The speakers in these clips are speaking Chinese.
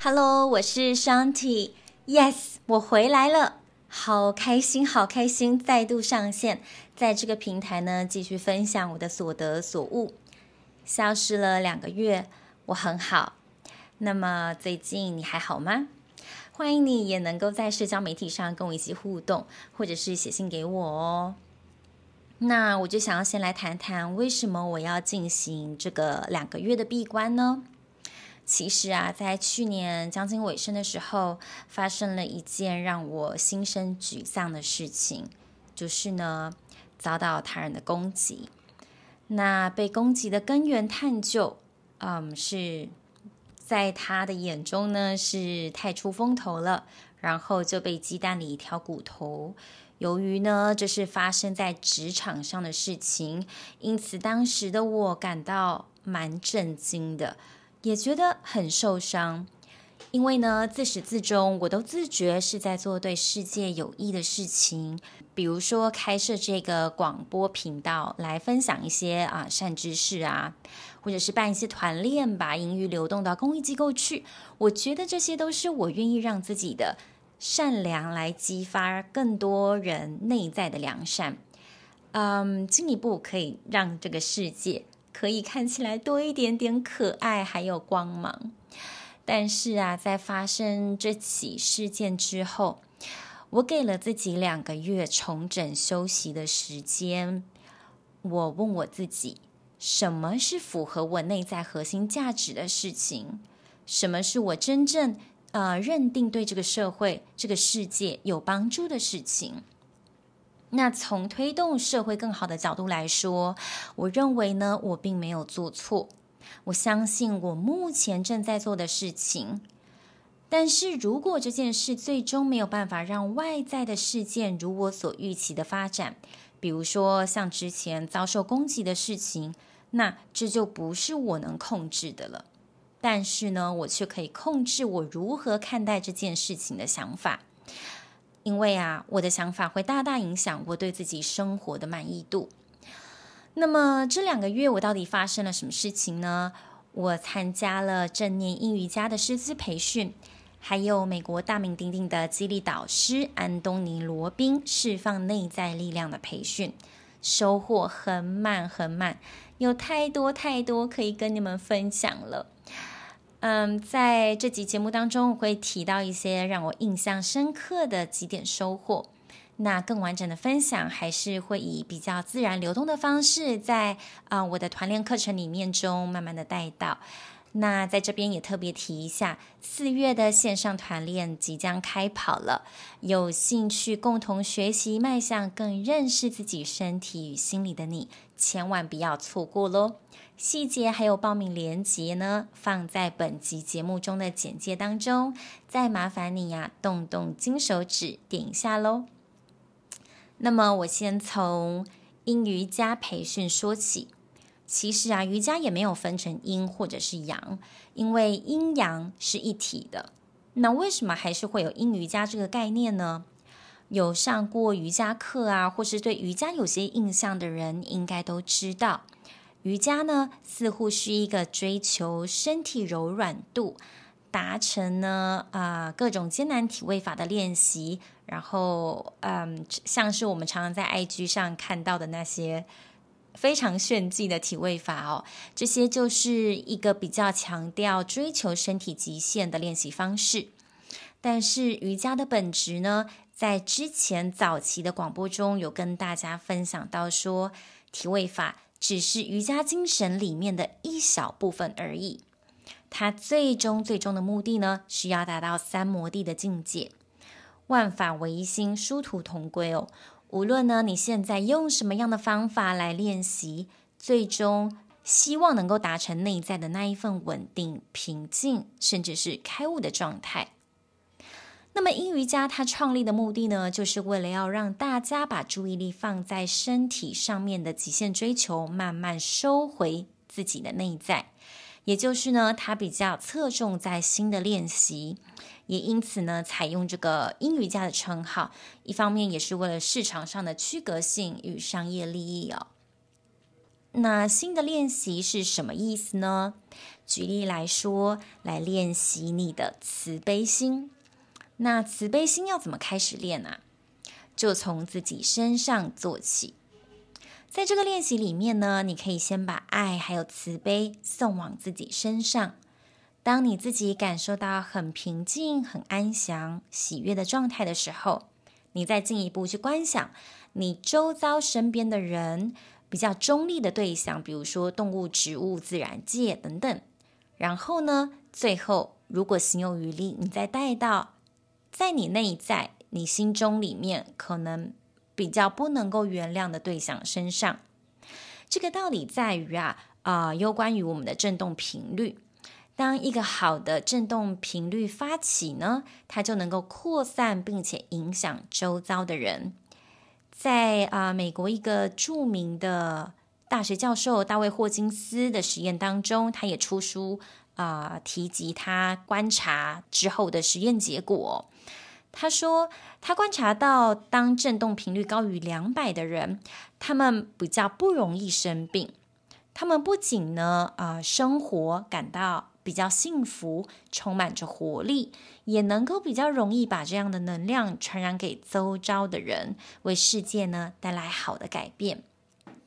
Hello，我是 Shanti。Yes，我回来了，好开心，好开心，再度上线，在这个平台呢，继续分享我的所得所悟。消失了两个月，我很好。那么最近你还好吗？欢迎你也能够在社交媒体上跟我一起互动，或者是写信给我哦。那我就想要先来谈谈，为什么我要进行这个两个月的闭关呢？其实啊，在去年将近尾声的时候，发生了一件让我心生沮丧的事情，就是呢，遭到他人的攻击。那被攻击的根源探究，嗯，是在他的眼中呢，是太出风头了，然后就被鸡蛋里挑骨头。由于呢，这是发生在职场上的事情，因此当时的我感到蛮震惊的。也觉得很受伤，因为呢，自始至终我都自觉是在做对世界有益的事情，比如说开设这个广播频道来分享一些啊善知识啊，或者是办一些团练，把盈余流动到公益机构去。我觉得这些都是我愿意让自己的善良来激发更多人内在的良善，嗯，进一步可以让这个世界。可以看起来多一点点可爱，还有光芒。但是啊，在发生这起事件之后，我给了自己两个月重整休息的时间。我问我自己，什么是符合我内在核心价值的事情？什么是我真正呃认定对这个社会、这个世界有帮助的事情？那从推动社会更好的角度来说，我认为呢，我并没有做错。我相信我目前正在做的事情。但是如果这件事最终没有办法让外在的事件如我所预期的发展，比如说像之前遭受攻击的事情，那这就不是我能控制的了。但是呢，我却可以控制我如何看待这件事情的想法。因为啊，我的想法会大大影响我对自己生活的满意度。那么这两个月我到底发生了什么事情呢？我参加了正念阴瑜伽的师资培训，还有美国大名鼎鼎的激励导师安东尼·罗宾释放内在力量的培训，收获很满很满，有太多太多可以跟你们分享了。嗯，在这集节目当中，我会提到一些让我印象深刻的几点收获。那更完整的分享，还是会以比较自然流动的方式，在啊、我的团练课程里面中慢慢的带到。那在这边也特别提一下，四月的线上团练即将开跑了，有兴趣共同学习、迈向更认识自己身体与心理的你，千万不要错过喽！细节还有报名链接呢，放在本集节目中的简介当中，再麻烦你呀、动动金手指点一下喽。那么我先从阴瑜伽培训说起。其实啊，瑜伽也没有分成阴或者是阳，因为阴阳是一体的。那为什么还是会有阴瑜伽这个概念呢？有上过瑜伽课啊，或是对瑜伽有些印象的人，应该都知道，瑜伽呢似乎是一个追求身体柔软度，达成呢啊、各种艰难体位法的练习，然后嗯，像是我们常常在 IG 上看到的那些。非常炫技的体位法哦，这些就是一个比较强调追求身体极限的练习方式。但是瑜伽的本质呢，在之前早期的广播中有跟大家分享到说，体位法只是瑜伽精神里面的一小部分而已。它最终最终的目的呢，是要达到三摩地的境界，万法唯一心，殊途同归哦。无论呢，你现在用什么样的方法来练习，最终希望能够达成内在的那一份稳定、平静，甚至是开悟的状态。那么，阴瑜伽它创立的目的呢，就是为了要让大家把注意力放在身体上面的极限追求，慢慢收回自己的内在。也就是呢，它比较侧重在新的练习。也因此呢，采用这个阴瑜伽的称号，一方面也是为了市场上的区隔性与商业利益哦。那新的练习是什么意思呢？举例来说，来练习你的慈悲心。那慈悲心要怎么开始练啊？就从自己身上做起。在这个练习里面呢，你可以先把爱还有慈悲送往自己身上。当你自己感受到很平静、很安详、喜悦的状态的时候，你再进一步去观想你周遭身边的人，比较中立的对象，比如说动物、植物、自然界等等。然后呢，最后如果行有余力，你再带到在你内在、你心中里面可能比较不能够原谅的对象身上。这个道理在于啊，啊、呃，有关于我们的振动频率。当一个好的振动频率发起呢，它就能够扩散并且影响周遭的人。在啊、美国一个著名的大学教授大卫霍金斯的实验当中，他也出书啊、提及他观察之后的实验结果。他说，他观察到，当振动频率高于两百的人，他们比较不容易生病。他们不仅呢，啊、呃，生活感到比较幸福，充满着活力，也能够比较容易把这样的能量传染给周遭的人，为世界呢带来好的改变。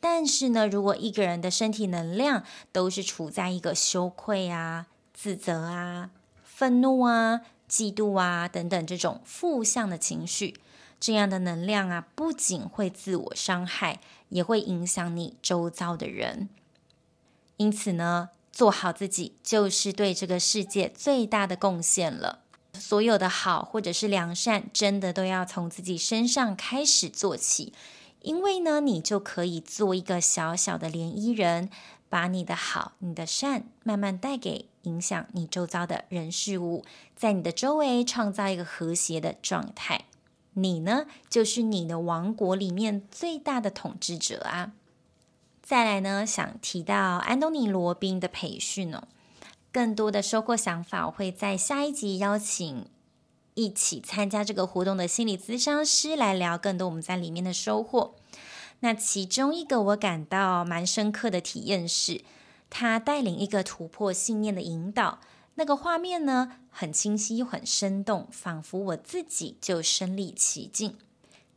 但是呢，如果一个人的身体能量都是处在一个羞愧啊、自责啊、愤怒啊、嫉妒啊等等这种负向的情绪，这样的能量啊，不仅会自我伤害，也会影响你周遭的人。因此呢，做好自己就是对这个世界最大的贡献了。所有的好或者是良善，真的都要从自己身上开始做起。因为呢，你就可以做一个小小的涟漪人，把你的好、你的善慢慢带给影响你周遭的人事物，在你的周围创造一个和谐的状态。你呢，就是你的王国里面最大的统治者啊。再来呢，想提到安东尼·罗宾的培训哦，更多的收获想法，我会在下一集邀请一起参加这个活动的心理咨商师来聊更多我们在里面的收获。那其中一个我感到蛮深刻的体验是，他带领一个突破信念的引导，那个画面呢，很清晰又很生动，仿佛我自己就身历其境。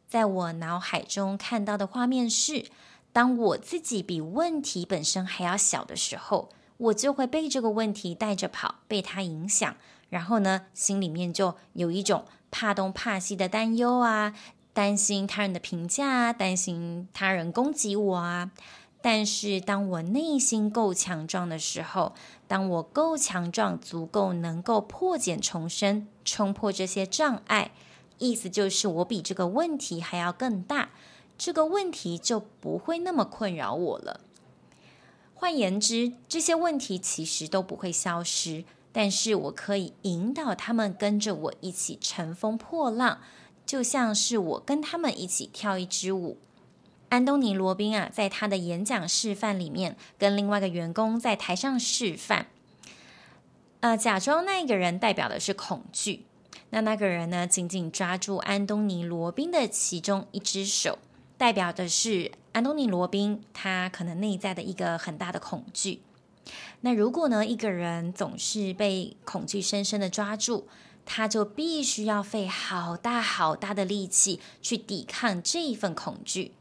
在我脑海中看到的画面是，当我自己比问题本身还要小的时候，我就会被这个问题带着跑，被它影响，然后呢，心里面就有一种怕东怕西的担忧啊，担心他人的评价啊，担心他人攻击我啊。但是当我内心够强壮的时候，当我够强壮，足够能够破茧重生，冲破这些障碍，意思就是我比这个问题还要更大。这个问题就不会那么困扰我了。换言之，这些问题其实都不会消失，但是我可以引导他们跟着我一起乘风破浪，就像是我跟他们一起跳一支舞。安东尼·罗宾啊，在他的演讲示范里面，跟另外一个员工在台上示范，呃，假装那一个人代表的是恐惧，那那个人呢，紧紧抓住安东尼·罗宾的其中一只手。代表的是安东尼·罗宾，他可能内在的一个很大的恐惧。那如果呢，一个人总是被恐惧深深的抓住，他就必须要费好大好大的力气去抵抗这一份恐惧。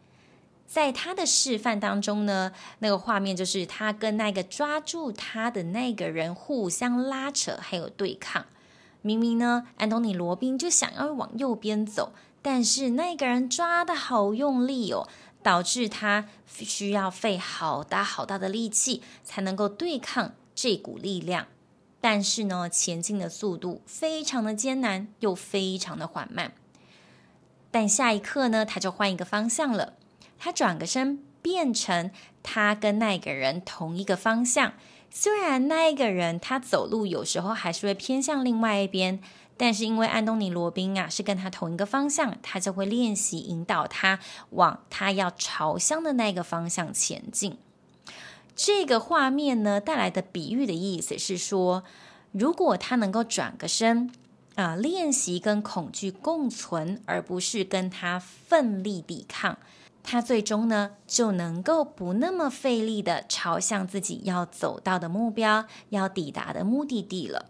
在他的示范当中呢，那个画面就是他跟那个抓住他的那个人互相拉扯，还有对抗。明明呢，安东尼·罗宾就想要往右边走。但是那个人抓得好用力哦，导致他需要费好大好大的力气才能够对抗这股力量。但是呢，前进的速度非常的艰难，又非常的缓慢。但下一刻呢，他就换一个方向了，他转个身，变成他跟那个人同一个方向。虽然那个人他走路有时候还是会偏向另外一边。但是因为安东尼·罗宾啊是跟他同一个方向，他就会练习引导他往他要朝向的那个方向前进。这个画面呢带来的比喻的意思是说，如果他能够转个身啊，练习跟恐惧共存，而不是跟他奋力抵抗，他最终呢就能够不那么费力的朝向自己要走到的目标、要抵达的目的地了。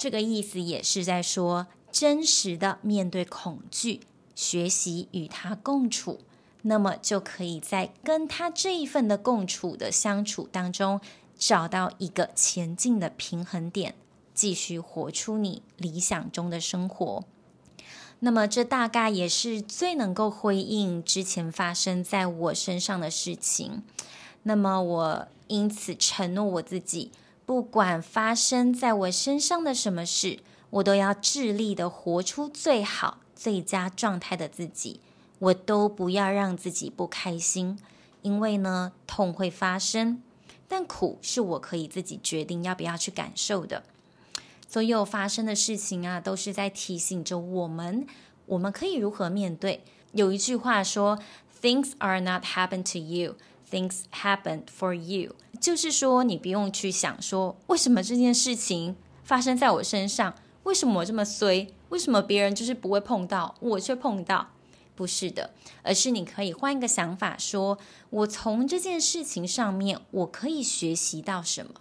这个意思也是在说，真实的面对恐惧，学习与他共处，那么就可以在跟他这一份的共处的相处当中，找到一个前进的平衡点，继续活出你理想中的生活。那么，这大概也是最能够回应之前发生在我身上的事情。那么，我因此承诺我自己，不管发生在我身上的什么事，我都要致力的活出最好、最佳状态的自己。我都不要让自己不开心，因为呢，痛会发生，但苦是我可以自己决定要不要去感受的。所有发生的事情啊，都是在提醒着我们，我们可以如何面对。有一句话说：“Things are not happen to you, things happen for you。”就是说，你不用去想说，为什么这件事情发生在我身上？为什么我这么衰？为什么别人就是不会碰到，我却碰到？不是的，而是你可以换一个想法说，我从这件事情上面，我可以学习到什么？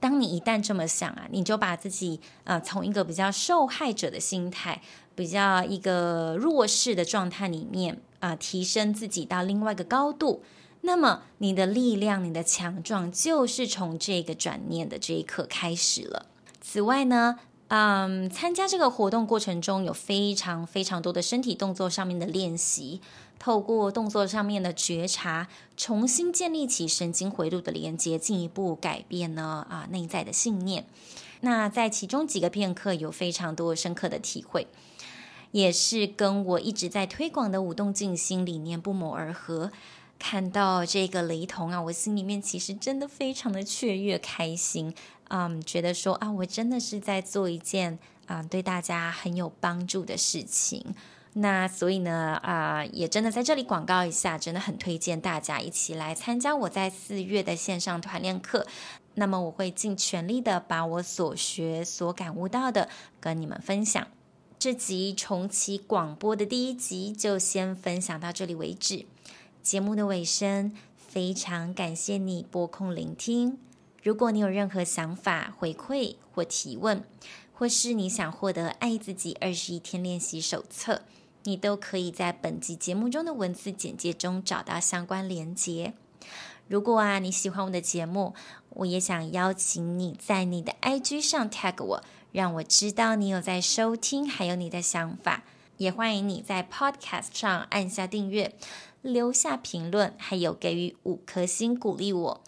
当你一旦这么想啊，你就把自己呃从一个比较受害者的心态，比较一个弱势的状态里面啊、提升自己到另外一个高度。那么你的力量、你的强壮，就是从这个转念的这一刻开始了。此外呢，嗯，参加这个活动过程中有非常非常多的身体动作上面的练习。透过动作上面的觉察，重新建立起神经回路的连接，进一步改变呢啊内在的信念。那在其中几个片刻有非常多深刻的体会，也是跟我一直在推广的舞动静心理念不谋而合。看到这个雷同啊，我心里面其实真的非常的雀跃开心，嗯，觉得说啊，我真的是在做一件啊对大家很有帮助的事情。那所以呢，啊、也真的在这里广告一下，真的很推荐大家一起来参加我在四月的线上团练课。那么我会尽全力的把我所学、所感悟到的跟你们分享。这集重启广播的第一集就先分享到这里为止。节目的尾声，非常感谢你拨空聆听。如果你有任何想法、回馈或提问，或是你想获得《爱自己二十一天练习手册》。你都可以在本集节目中的文字简介中找到相关连接。如果啊你喜欢我的节目，我也想邀请你在你的 IG 上 tag 我，让我知道你有在收听，还有你的想法。也欢迎你在 Podcast 上按下订阅，留下评论，还有给予五颗星鼓励我，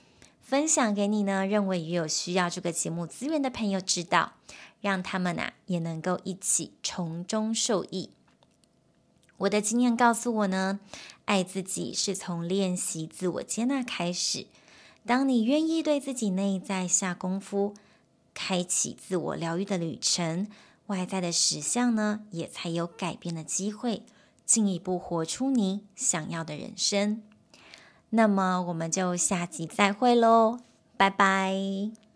分享给你呢认为也有需要这个节目资源的朋友知道，让他们啊也能够一起从中受益。我的经验告诉我呢，爱自己是从练习自我接纳开始。当你愿意对自己内在下功夫，开启自我疗愈的旅程，外在的实相呢，也才有改变的机会，进一步活出你想要的人生。那么，我们就下集再会喽，拜拜。